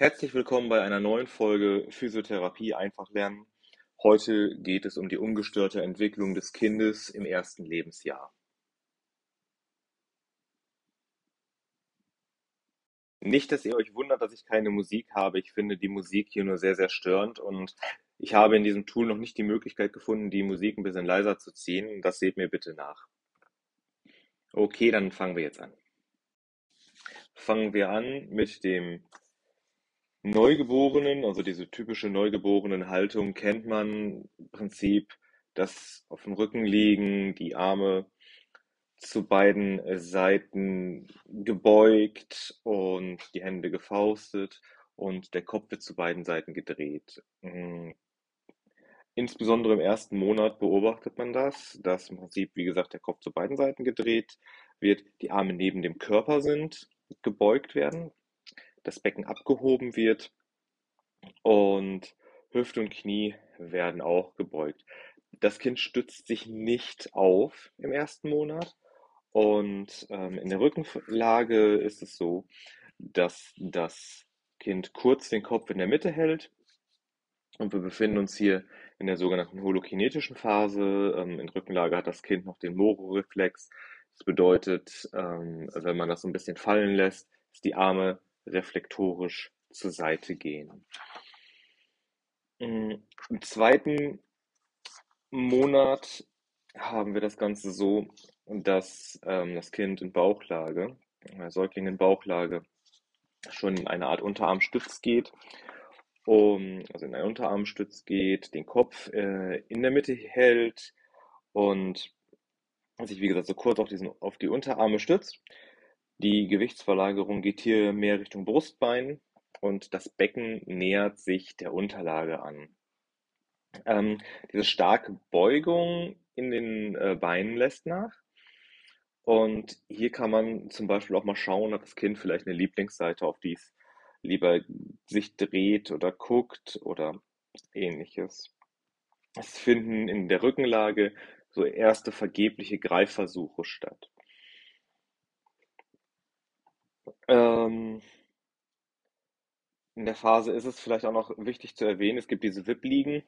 Herzlich willkommen bei einer neuen Folge Physiotherapie einfach lernen. Heute geht es um die ungestörte Entwicklung des Kindes im ersten Lebensjahr. Nicht, dass ihr euch wundert, dass ich keine Musik habe. Ich finde die Musik hier nur sehr, sehr störend und ich habe in diesem Tool noch nicht die Möglichkeit gefunden, die Musik ein bisschen leiser zu ziehen. Das seht mir bitte nach. Okay, dann fangen wir jetzt an. Fangen wir an mit dem Neugeborenen, also diese typische Neugeborenen-Haltung kennt man im Prinzip, das auf dem Rücken liegen, die Arme zu beiden Seiten gebeugt und die Hände gefaustet und der Kopf wird zu beiden Seiten gedreht. Mm. Insbesondere im ersten Monat beobachtet man das, dass im Prinzip, wie gesagt, der Kopf zu beiden Seiten gedreht wird, die Arme neben dem Körper sind, gebeugt werden, das Becken abgehoben wird und Hüfte und Knie werden auch gebeugt. Das Kind stützt sich nicht auf im ersten Monat und ähm, in der Rückenlage ist es so, dass das Kind kurz den Kopf in der Mitte hält und wir befinden uns hier in der sogenannten holokinetischen Phase. Ähm, in Rückenlage hat das Kind noch den Moro-Reflex. Das bedeutet, ähm, wenn man das so ein bisschen fallen lässt, dass die Arme reflektorisch zur Seite gehen. Mm, Im zweiten Monat haben wir das Ganze so, dass ähm, das Kind in Bauchlage, der Säugling in Bauchlage, schon in eine Art Unterarmstütz geht, um, also in einen Unterarmstütz geht, den Kopf äh, in der Mitte hält und sich, wie gesagt, so kurz auf, diesen, auf die Unterarme stützt die Gewichtsverlagerung geht hier mehr Richtung Brustbein und das Becken nähert sich der Unterlage an. Ähm, diese starke Beugung in den äh, Beinen lässt nach. Und hier kann man zum Beispiel auch mal schauen, ob das Kind vielleicht eine Lieblingsseite, auf die es lieber sich dreht oder guckt oder ähnliches. Es finden in der Rückenlage so erste vergebliche Greifversuche statt. Ähm, in der Phase ist es vielleicht auch noch wichtig zu erwähnen, es gibt diese VIP-Ligen.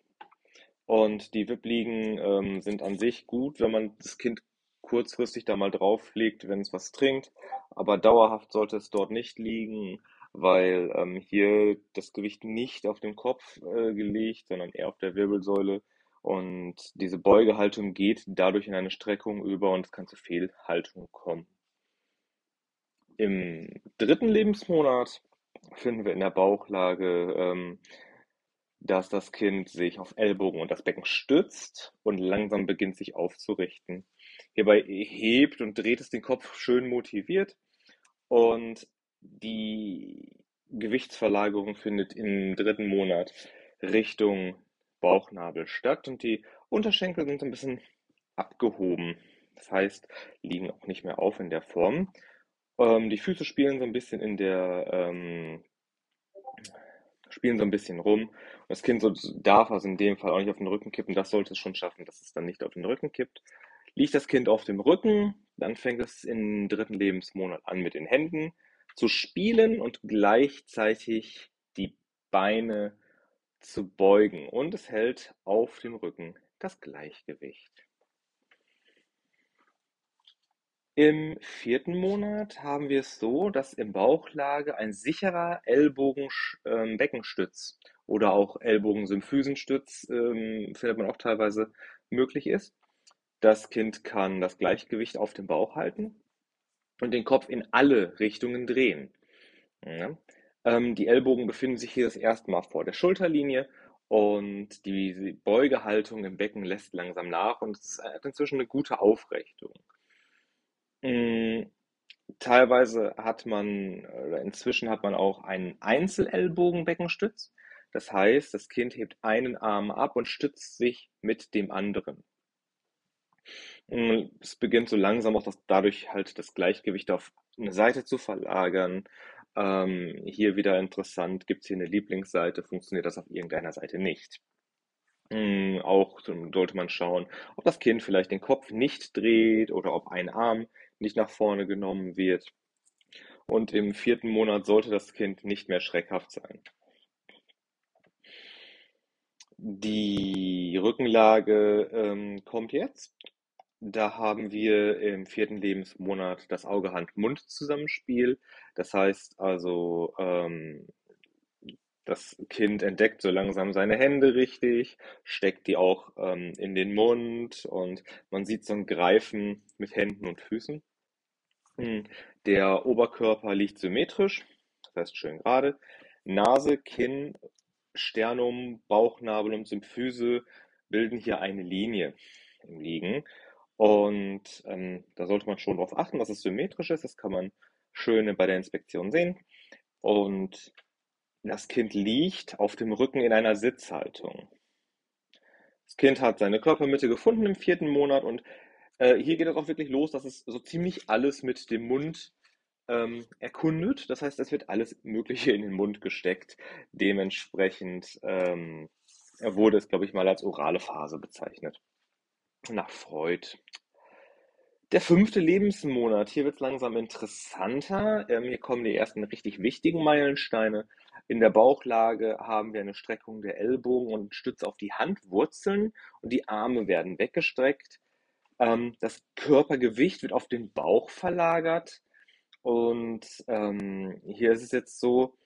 Und die VIP-Ligen ähm, sind an sich gut, wenn man das Kind kurzfristig da mal drauflegt, wenn es was trinkt, aber dauerhaft sollte es dort nicht liegen, weil ähm, hier das Gewicht nicht auf den Kopf äh, gelegt, sondern eher auf der Wirbelsäule. Und diese Beugehaltung geht dadurch in eine Streckung über und es kann zu Fehlhaltung kommen. Im dritten Lebensmonat finden wir in der Bauchlage, ähm, dass das Kind sich auf Ellbogen und das Becken stützt und langsam beginnt sich aufzurichten. Hierbei hebt und dreht es den Kopf schön motiviert und die Gewichtsverlagerung findet im dritten Monat Richtung Bauchnabel statt und die Unterschenkel sind ein bisschen abgehoben. Das heißt, liegen auch nicht mehr auf in der Form. Ähm, die Füße spielen so ein bisschen in der, ähm, spielen so ein bisschen rum. Das Kind so, darf also in dem Fall auch nicht auf den Rücken kippen. Das sollte es schon schaffen, dass es dann nicht auf den Rücken kippt. Liegt das Kind auf dem Rücken, dann fängt es im dritten Lebensmonat an, mit den Händen zu spielen und gleichzeitig die Beine zu beugen. Und es hält auf dem Rücken das Gleichgewicht. Im vierten Monat haben wir es so, dass im Bauchlage ein sicherer Ellbogen-Beckenstütz ähm, oder auch Ellbogen-Symphysenstütz ähm, findet man auch teilweise möglich ist. Das Kind kann das Gleichgewicht auf dem Bauch halten und den Kopf in alle Richtungen drehen. Ja. Ähm, die Ellbogen befinden sich hier das erste Mal vor der Schulterlinie und die Beugehaltung im Becken lässt langsam nach und es hat inzwischen eine gute Aufrichtung. Hm, teilweise hat man oder inzwischen hat man auch einen Einzelellbogenbeckenstütz. Das heißt, das Kind hebt einen Arm ab und stützt sich mit dem anderen. Hm, es beginnt so langsam auch das, dadurch halt das Gleichgewicht auf eine Seite zu verlagern. Ähm, hier wieder interessant, gibt es hier eine Lieblingsseite, funktioniert das auf irgendeiner Seite nicht. Ähm, auch sollte man schauen, ob das Kind vielleicht den Kopf nicht dreht oder ob ein Arm nicht nach vorne genommen wird. und im vierten Monat sollte das Kind nicht mehr schreckhaft sein. Die Rückenlage ähm, kommt jetzt. Da haben wir im vierten Lebensmonat das Auge-Hand-Mund-Zusammenspiel. Das heißt also, ähm, das Kind entdeckt so langsam seine Hände richtig, steckt die auch ähm, in den Mund und man sieht so ein Greifen mit Händen und Füßen. Hm, der Oberkörper liegt symmetrisch, das heißt schön gerade. Nase, Kinn, Sternum, Bauchnabel und Symphyse bilden hier eine Linie im Liegen. Und ähm, da sollte man schon darauf achten, dass es symmetrisch ist. Das kann man schön bei der Inspektion sehen. Und das Kind liegt auf dem Rücken in einer Sitzhaltung. Das Kind hat seine Körpermitte gefunden im vierten Monat und äh, hier geht es auch wirklich los, dass es so ziemlich alles mit dem Mund ähm, erkundet. Das heißt, es wird alles Mögliche in den Mund gesteckt. Dementsprechend ähm, wurde es, glaube ich, mal als orale Phase bezeichnet. Nach Freud. Der fünfte Lebensmonat. Hier wird es langsam interessanter. Ähm, hier kommen die ersten richtig wichtigen Meilensteine. In der Bauchlage haben wir eine Streckung der Ellbogen und Stütze auf die Handwurzeln und die Arme werden weggestreckt. Ähm, das Körpergewicht wird auf den Bauch verlagert und ähm, hier ist es jetzt so,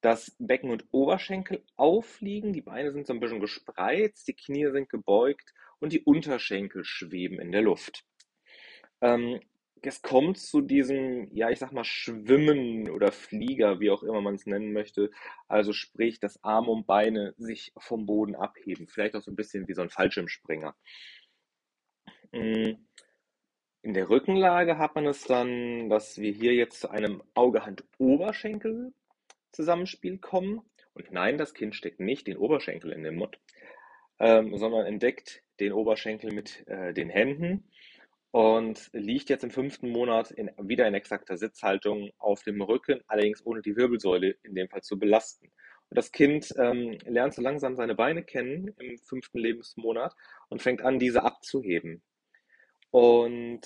dass Becken und Oberschenkel aufliegen, die Beine sind so ein bisschen gespreizt, die Knie sind gebeugt und die Unterschenkel schweben in der Luft. Ähm, es kommt zu diesem, ja, ich sag mal, Schwimmen oder Flieger, wie auch immer man es nennen möchte. Also sprich, dass Arme und Beine sich vom Boden abheben. Vielleicht auch so ein bisschen wie so ein Fallschirmspringer. Mm. In der Rückenlage hat man es dann, dass wir hier jetzt zu einem Auge-Hand-Oberschenkel-Zusammenspiel kommen. Und nein, das Kind steckt nicht den Oberschenkel in den Mund, ähm, sondern entdeckt den Oberschenkel mit äh, den Händen und liegt jetzt im fünften Monat in, wieder in exakter Sitzhaltung auf dem Rücken, allerdings ohne die Wirbelsäule in dem Fall zu belasten. Und das Kind ähm, lernt so langsam seine Beine kennen im fünften Lebensmonat und fängt an, diese abzuheben. Und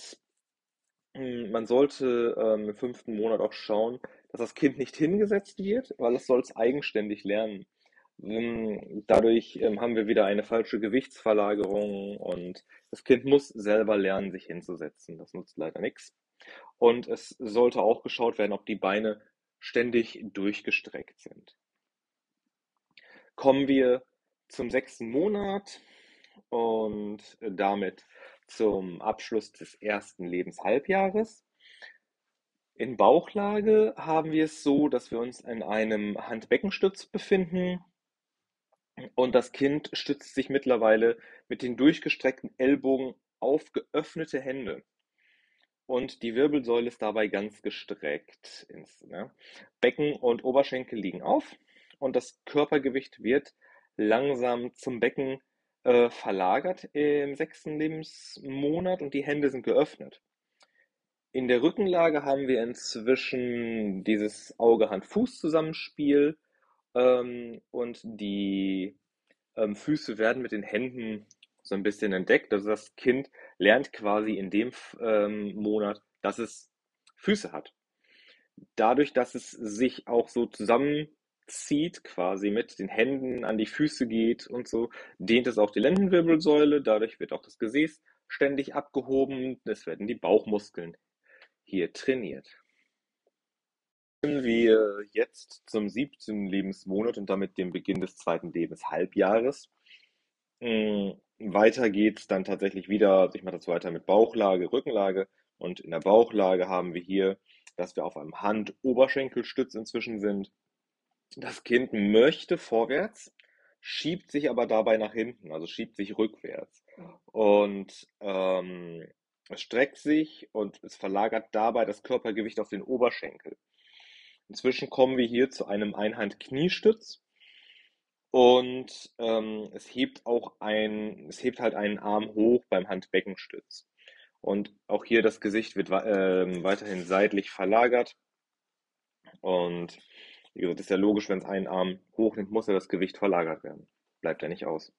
hm, man sollte ähm, im fünften Monat auch schauen, dass das Kind nicht hingesetzt wird, weil es soll es eigenständig lernen. Hm, dadurch ähm, haben wir wieder eine falsche Gewichtsverlagerung und das Kind muss selber lernen, sich hinzusetzen. Das nutzt leider nichts. Und es sollte auch geschaut werden, ob die Beine ständig durchgestreckt sind. Kommen wir zum sechsten Monat und damit zum Abschluss des ersten Lebenshalbjahres. In Bauchlage haben wir es so, dass wir uns in einem Handbeckenstütz befinden und das Kind stützt sich mittlerweile mit den durchgestreckten Ellbogen auf geöffnete Hände. Und die Wirbelsäule ist dabei ganz gestreckt. Ins, ne? Becken und Oberschenkel liegen auf und das Körpergewicht wird langsam zum Becken äh, verlagert im sechsten Lebensmonat und die Hände sind geöffnet. In der Rückenlage haben wir inzwischen dieses Auge-Hand-Fuß-Zusammenspiel ähm, und die ähm, Füße werden mit den Händen so ein bisschen entdeckt. Also das Kind lernt quasi in dem ähm, Monat, dass es Füße hat. Dadurch, dass es sich auch so zusammenzieht, quasi mit den Händen an die Füße geht und so, dehnt es auch die Lendenwirbelsäule. Dadurch wird auch das Gesäß ständig abgehoben. Es werden die Bauchmuskeln hier trainiert wir jetzt zum siebten Lebensmonat und damit dem Beginn des zweiten Lebenshalbjahres. Hm, weiter geht's dann tatsächlich wieder, ich mache das weiter mit Bauchlage, Rückenlage und in der Bauchlage haben wir hier, dass wir auf einem Hand-Oberschenkelstütz inzwischen sind. Das Kind möchte vorwärts, schiebt sich aber dabei nach hinten, also schiebt sich rückwärts und ähm, es streckt sich und es verlagert dabei das Körpergewicht auf den Oberschenkel. Inzwischen kommen wir hier zu einem Einhand-Kniestütz und ähm, es hebt auch ein, es hebt halt einen Arm hoch beim Handbeckenstütz. Und auch hier das Gesicht wird äh, weiterhin seitlich verlagert. Und wie gesagt, ist ja logisch, wenn es einen Arm hochnimmt, muss ja das Gewicht verlagert werden. Bleibt ja nicht aus.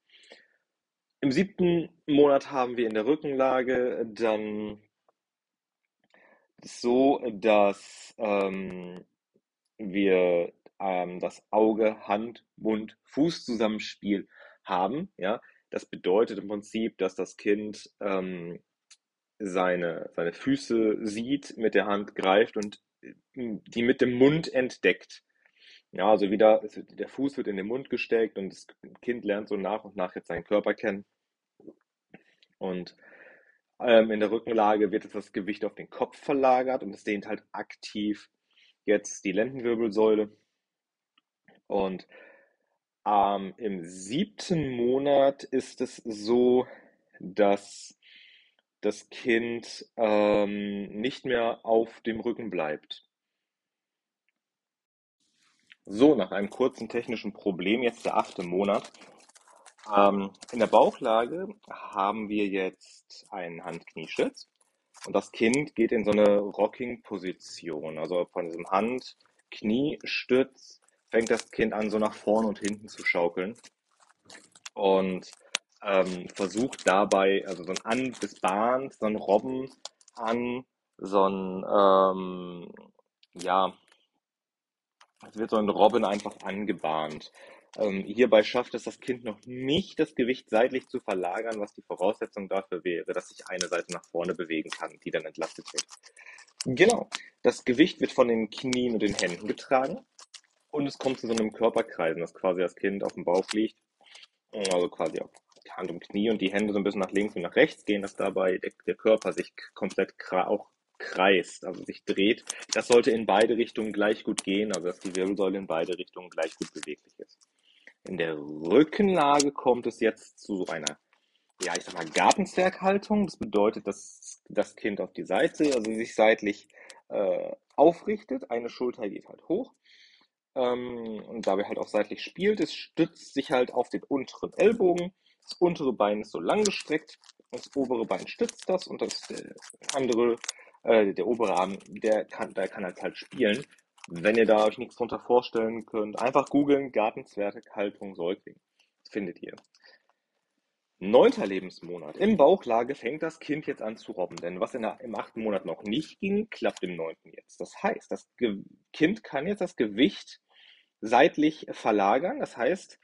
Im siebten Monat haben wir in der Rückenlage dann so, dass ähm, wir ähm, das Auge, Hand, Mund, Fuß-Zusammenspiel haben. Ja, das bedeutet im Prinzip, dass das Kind ähm, seine, seine Füße sieht, mit der Hand greift und äh, die mit dem Mund entdeckt. Ja, also wieder, der Fuß wird in den Mund gesteckt und das Kind lernt so nach und nach jetzt seinen Körper kennen. Und ähm, in der Rückenlage wird jetzt das Gewicht auf den Kopf verlagert und es dehnt halt aktiv jetzt die Lendenwirbelsäule. Und ähm, im siebten Monat ist es so, dass das Kind ähm, nicht mehr auf dem Rücken bleibt. So, nach einem kurzen technischen Problem, jetzt der achte Monat. Ähm, in der Bauchlage haben wir jetzt einen Hand-Knieschütz und das Kind geht in so eine Rocking-Position. Also von diesem Hand-Knie-Stütz fängt das Kind an, so nach vorne und hinten zu schaukeln und ähm, versucht dabei, also so ein An bis Bahn, so ein Robben an, so ein, ähm, ja, es wird so ein Robben einfach angebahnt. Ähm, hierbei schafft es das Kind noch nicht, das Gewicht seitlich zu verlagern, was die Voraussetzung dafür wäre, dass sich eine Seite nach vorne bewegen kann, die dann entlastet wird. Genau. Das Gewicht wird von den Knien und den Händen getragen und es kommt zu so einem Körperkreisen, dass quasi das Kind auf dem Bauch liegt, also quasi auf Hand und Knie und die Hände so ein bisschen nach links und nach rechts gehen, dass dabei der, der Körper sich komplett auch kreist, also sich dreht. Das sollte in beide Richtungen gleich gut gehen, also dass die Wirbelsäule in beide Richtungen gleich gut beweglich ist. In der Rückenlage kommt es jetzt zu einer, ja, ich sag mal, Gartenzwerghaltung. Das bedeutet, dass das Kind auf die Seite, also sich seitlich äh, aufrichtet. Eine Schulter geht halt hoch ähm, und dabei halt auch seitlich spielt. Es stützt sich halt auf den unteren Ellbogen. Das untere Bein ist so lang gestreckt. Das obere Bein stützt das und das äh, andere, äh, der obere Arm, der kann, der kann halt halt spielen. Wenn ihr da euch nichts drunter vorstellen könnt, einfach googeln Gartenzwerghaltung Säugling. Das findet ihr. Neunter Lebensmonat. Im Bauchlage fängt das Kind jetzt an zu robben, denn was in der, im achten Monat noch nicht ging, klappt im neunten jetzt. Das heißt, das Ge Kind kann jetzt das Gewicht seitlich verlagern. Das heißt,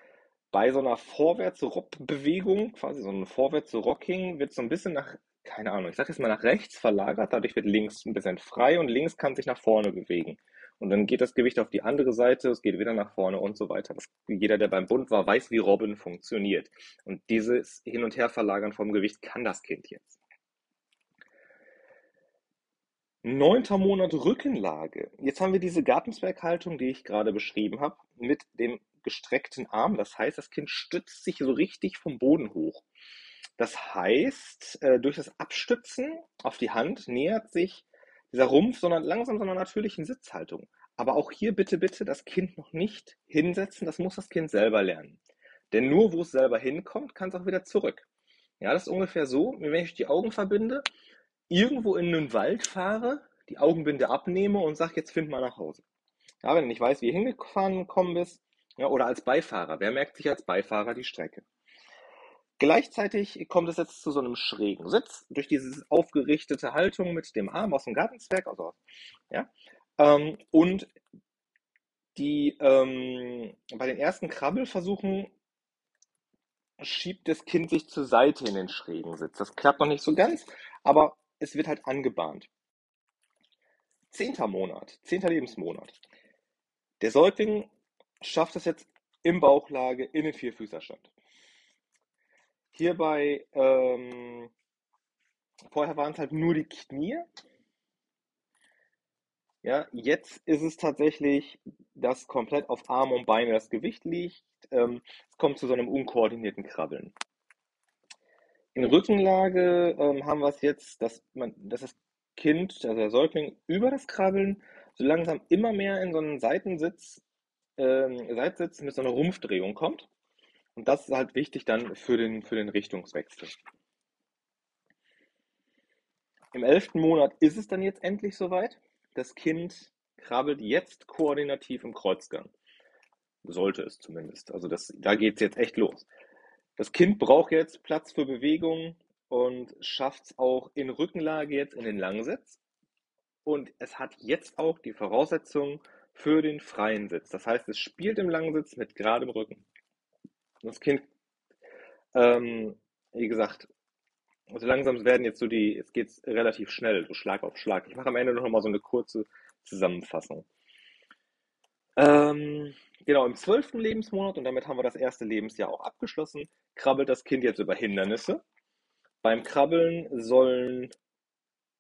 bei so einer Vorwärts-Rob-Bewegung, quasi so ein Vorwärts-Rocking, wird so ein bisschen nach, keine Ahnung, ich sage jetzt mal nach rechts verlagert, dadurch wird links ein bisschen frei und links kann sich nach vorne bewegen. Und dann geht das Gewicht auf die andere Seite, es geht wieder nach vorne und so weiter. Das, jeder, der beim Bund war, weiß, wie Robben funktioniert. Und dieses Hin- und Herverlagern vom Gewicht kann das Kind jetzt. Neunter Monat Rückenlage. Jetzt haben wir diese Gartenzwerghaltung, die ich gerade beschrieben habe, mit dem gestreckten Arm. Das heißt, das Kind stützt sich so richtig vom Boden hoch. Das heißt, äh, durch das Abstützen auf die Hand nähert sich dieser Rumpf, sondern langsam so einer natürlichen Sitzhaltung. Aber auch hier bitte, bitte das Kind noch nicht hinsetzen, das muss das Kind selber lernen. Denn nur wo es selber hinkommt, kann es auch wieder zurück. Ja, das ist ungefähr so, wenn ich die Augen verbinde, irgendwo in einen Wald fahre, die Augenbinde abnehme und sage, jetzt find mal nach Hause. Ja, wenn du nicht weißt, wie hingefahren gekommen bist, ja, oder als Beifahrer. Wer merkt sich als Beifahrer die Strecke? Gleichzeitig kommt es jetzt zu so einem schrägen Sitz durch diese aufgerichtete Haltung mit dem Arm aus dem Gartenzwerg, also, ja, ähm, und die ähm, bei den ersten Krabbelversuchen schiebt das Kind sich zur Seite in den schrägen Sitz. Das klappt noch nicht so ganz, aber es wird halt angebahnt. Zehnter Monat, zehnter Lebensmonat. Der Säugling schafft es jetzt im Bauchlage in den Vierfüßerstand. Hierbei, ähm, vorher waren es halt nur die Knie. Ja, jetzt ist es tatsächlich, dass komplett auf Arme und Beine das Gewicht liegt. Ähm, es kommt zu so einem unkoordinierten Krabbeln. In Rückenlage ähm, haben wir es jetzt, dass, man, dass das Kind, also der Säugling, über das Krabbeln so langsam immer mehr in so einen Seitensitz, ähm, Seitsitz mit so einer Rumpfdrehung kommt. Und das ist halt wichtig dann für den, für den Richtungswechsel. Im elften Monat ist es dann jetzt endlich soweit. Das Kind krabbelt jetzt koordinativ im Kreuzgang. Sollte es zumindest. Also das, da geht es jetzt echt los. Das Kind braucht jetzt Platz für Bewegung und schafft es auch in Rückenlage jetzt in den Langsitz. und es hat jetzt auch die Voraussetzungen für den freien Sitz. Das heißt, es spielt im Langsitz mit geradem Rücken. Das Kind, ähm, wie gesagt, so langsam werden jetzt so die, jetzt geht es relativ schnell, so Schlag auf Schlag. Ich mache am Ende noch mal so eine kurze Zusammenfassung. Ähm, genau, im zwölften Lebensmonat, und damit haben wir das erste Lebensjahr auch abgeschlossen, krabbelt das Kind jetzt über Hindernisse. Beim Krabbeln sollen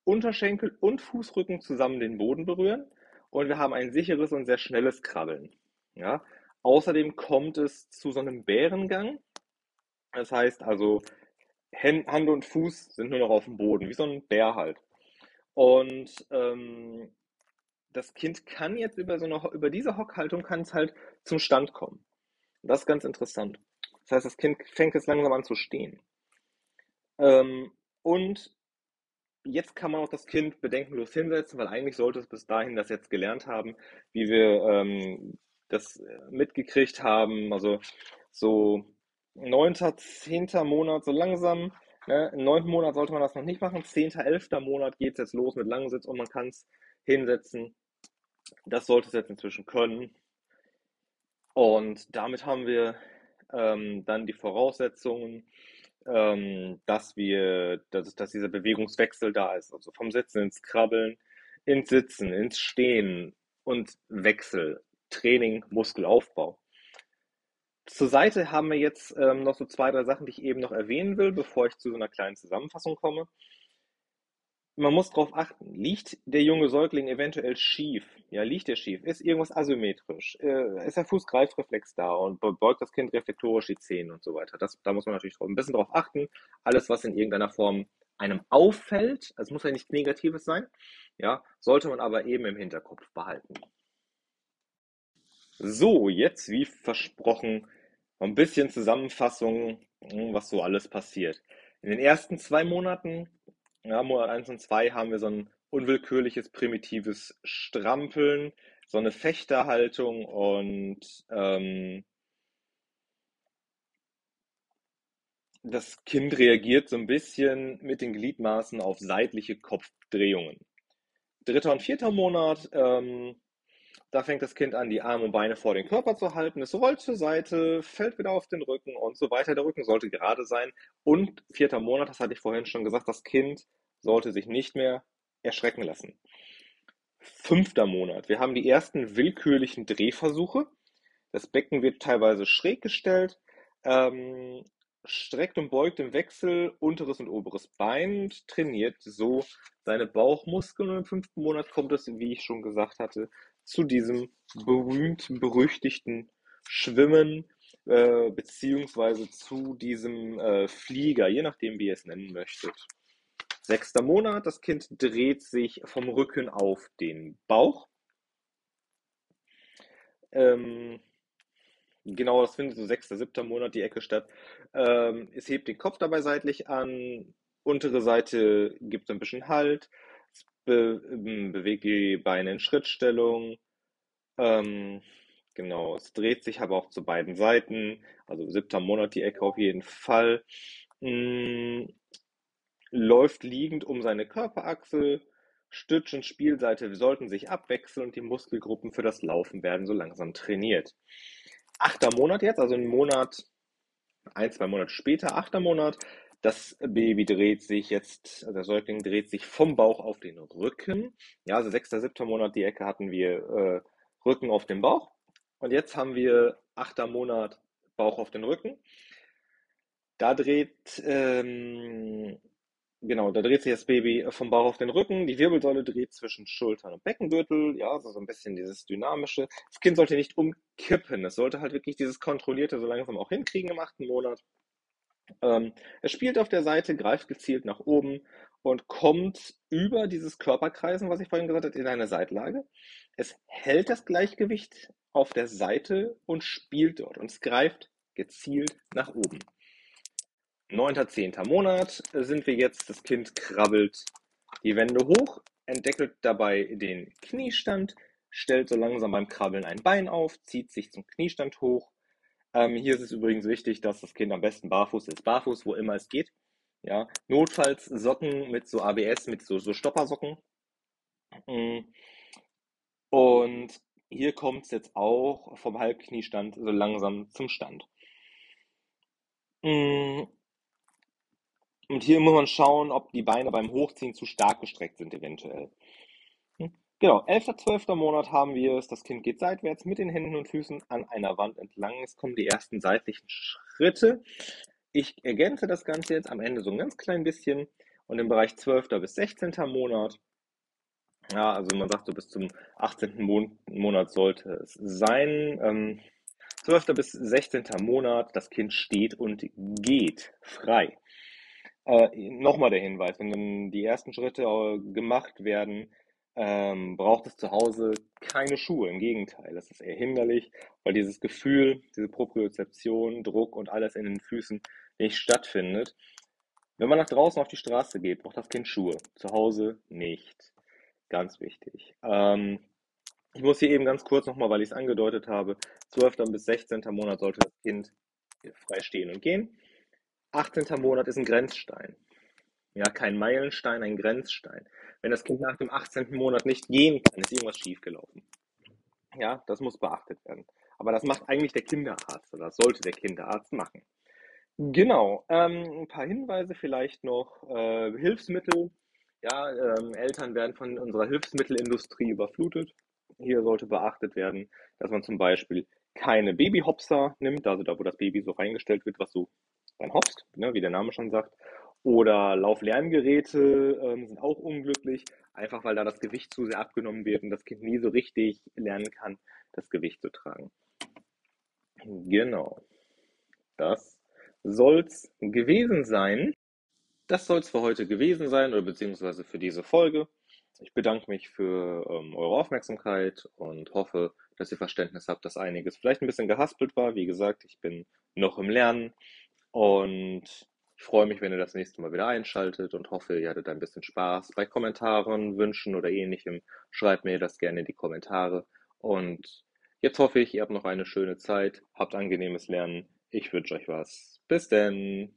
Unterschenkel und Fußrücken zusammen den Boden berühren und wir haben ein sicheres und sehr schnelles Krabbeln. Ja? Außerdem kommt es zu so einem Bärengang. Das heißt also, Hand und Fuß sind nur noch auf dem Boden, wie so ein Bär halt. Und ähm, das Kind kann jetzt über so eine, über diese Hockhaltung kann es halt zum Stand kommen. Das ist ganz interessant. Das heißt, das Kind fängt jetzt langsam an zu stehen. Ähm, und jetzt kann man auch das Kind bedenkenlos hinsetzen, weil eigentlich sollte es bis dahin das jetzt gelernt haben, wie wir ähm, das mitgekriegt haben. Also so neunter, zehnter Monat, so langsam. Ne? Im neunten Monat sollte man das noch nicht machen. Zehnter, elfter Monat geht es jetzt los mit Langsitz und man kann es hinsetzen. Das sollte es jetzt inzwischen können. Und damit haben wir ähm, dann die Voraussetzungen, ähm, dass wir, dass, dass dieser Bewegungswechsel da ist. Also vom Sitzen ins Krabbeln, ins Sitzen, ins Stehen und Wechsel, Training, Muskelaufbau. Zur Seite haben wir jetzt ähm, noch so zwei, drei Sachen, die ich eben noch erwähnen will, bevor ich zu so einer kleinen Zusammenfassung komme man muss darauf achten, liegt der junge Säugling eventuell schief? Ja, liegt er schief? Ist irgendwas asymmetrisch? Äh, ist der Fußgreifreflex da und beugt das Kind reflektorisch die Zehen und so weiter? Das, da muss man natürlich ein bisschen drauf achten. Alles, was in irgendeiner Form einem auffällt, es muss ja nichts Negatives sein, ja, sollte man aber eben im Hinterkopf behalten. So, jetzt wie versprochen, ein bisschen Zusammenfassung, hm, was so alles passiert. In den ersten zwei Monaten ja, Monat 1 und 2 haben wir so ein unwillkürliches, primitives Strampeln, so eine Fechterhaltung und ähm, das Kind reagiert so ein bisschen mit den Gliedmaßen auf seitliche Kopfdrehungen. Dritter und vierter Monat, ähm, da fängt das Kind an, die Arme und Beine vor den Körper zu halten. Es rollt zur Seite, fällt wieder auf den Rücken und so weiter. Der Rücken sollte gerade sein. Und vierter Monat, das hatte ich vorhin schon gesagt, das Kind sollte sich nicht mehr erschrecken lassen. Fünfter Monat. Wir haben die ersten willkürlichen Drehversuche. Das Becken wird teilweise schräg gestellt, ähm, streckt und beugt im Wechsel unteres und oberes Bein, trainiert so seine Bauchmuskeln und im fünften Monat kommt es, wie ich schon gesagt hatte, zu diesem berühmt-berüchtigten Schwimmen äh, beziehungsweise zu diesem äh, Flieger, je nachdem, wie ihr es nennen möchtet. Sechster Monat, das Kind dreht sich vom Rücken auf den Bauch. Ähm, genau, das findet so sechster, siebter Monat die Ecke statt. Ähm, es hebt den Kopf dabei seitlich an, untere Seite gibt ein bisschen Halt, be ähm, bewegt die Beine in Schrittstellung. Ähm, genau, es dreht sich aber auch zu beiden Seiten, also siebter Monat die Ecke auf jeden Fall. Mm, läuft liegend um seine Körperachse. Stütz und Spielseite sollten sich abwechseln und die Muskelgruppen für das Laufen werden so langsam trainiert. Achter Monat jetzt, also ein Monat, ein, zwei Monate später, achter Monat. Das Baby dreht sich jetzt, also der Säugling dreht sich vom Bauch auf den Rücken. Ja, also sechster, siebter Monat, die Ecke hatten wir äh, Rücken auf dem Bauch. Und jetzt haben wir achter Monat Bauch auf den Rücken. Da dreht ähm, Genau, da dreht sich das Baby vom Bauch auf den Rücken, die Wirbelsäule dreht zwischen Schultern und Beckengürtel, ja, so ein bisschen dieses Dynamische. Das Kind sollte nicht umkippen, es sollte halt wirklich dieses Kontrollierte so langsam auch hinkriegen im achten Monat. Ähm, es spielt auf der Seite, greift gezielt nach oben und kommt über dieses Körperkreisen, was ich vorhin gesagt habe, in eine Seitlage. Es hält das Gleichgewicht auf der Seite und spielt dort und es greift gezielt nach oben. Neunter, zehnter Monat sind wir jetzt. Das Kind krabbelt die Wände hoch, entdeckelt dabei den Kniestand, stellt so langsam beim Krabbeln ein Bein auf, zieht sich zum Kniestand hoch. Ähm, hier ist es übrigens wichtig, dass das Kind am besten barfuß ist. Barfuß, wo immer es geht. Ja, notfalls Socken mit so ABS, mit so, so Stoppersocken. Mm, Und hier kommt es jetzt auch vom Halbkniestand so langsam zum Stand. Mm, Und hier muss man schauen, ob die Beine beim Hochziehen zu stark gestreckt sind, eventuell. Genau, 11., 12. Monat haben wir es. Das Kind geht seitwärts mit den Händen und Füßen an einer Wand entlang. Es kommen die ersten seitlichen Schritte. Ich ergänze das Ganze jetzt am Ende so ein ganz klein bisschen. Und im Bereich 12. bis 16. Monat, ja, also man sagt so bis zum 18. Mon Monat sollte es sein. Ähm, 12. bis 16. Monat, das Kind steht und geht frei. Äh, nochmal der Hinweis, wenn dann die ersten Schritte äh, gemacht werden, ähm, braucht es zu Hause keine Schuhe. Im Gegenteil, das ist eher hinderlich, weil dieses Gefühl, diese Propriozeption, Druck und alles in den Füßen nicht stattfindet. Wenn man nach draußen auf die Straße geht, braucht das Kind Schuhe. Zu Hause nicht. Ganz wichtig. Ähm, ich muss hier eben ganz kurz nochmal, weil ich es angedeutet habe, 12. bis 16. Monat sollte das Kind frei stehen und gehen. 18. Monat ist ein Grenzstein. Ja, kein Meilenstein, ein Grenzstein. Wenn das Kind nach dem 18. Monat nicht gehen kann, ist irgendwas schiefgelaufen. Ja, das muss beachtet werden. Aber das macht eigentlich der Kinderarzt oder das sollte der Kinderarzt machen. Genau, ähm, ein paar Hinweise vielleicht noch. Äh, Hilfsmittel. Ja, ähm, Eltern werden von unserer Hilfsmittelindustrie überflutet. Hier sollte beachtet werden, dass man zum Beispiel keine Babyhopser nimmt, also da, wo das Baby so reingestellt wird, was so dann hopst, ne, wie der Name schon sagt. Oder Lauflerngeräte ähm, sind auch unglücklich, einfach weil da das Gewicht zu sehr abgenommen wird und das Kind nie so richtig lernen kann, das Gewicht zu tragen. Genau, das soll's gewesen sein. Das soll's für heute gewesen sein oder beziehungsweise für diese Folge. Ich bedanke mich für ähm, eure Aufmerksamkeit und hoffe, dass ihr Verständnis habt, dass einiges vielleicht ein bisschen gehaspelt war. Wie gesagt, ich bin noch im Lernen und ich freue mich, wenn ihr das nächste Mal wieder einschaltet und hoffe, ihr hattet ein bisschen Spaß. Bei Kommentaren, Wünschen oder ähnlichem schreibt mir das gerne in die Kommentare. Und jetzt hoffe ich, ihr habt noch eine schöne Zeit, habt angenehmes Lernen. Ich wünsche euch was. Bis denn.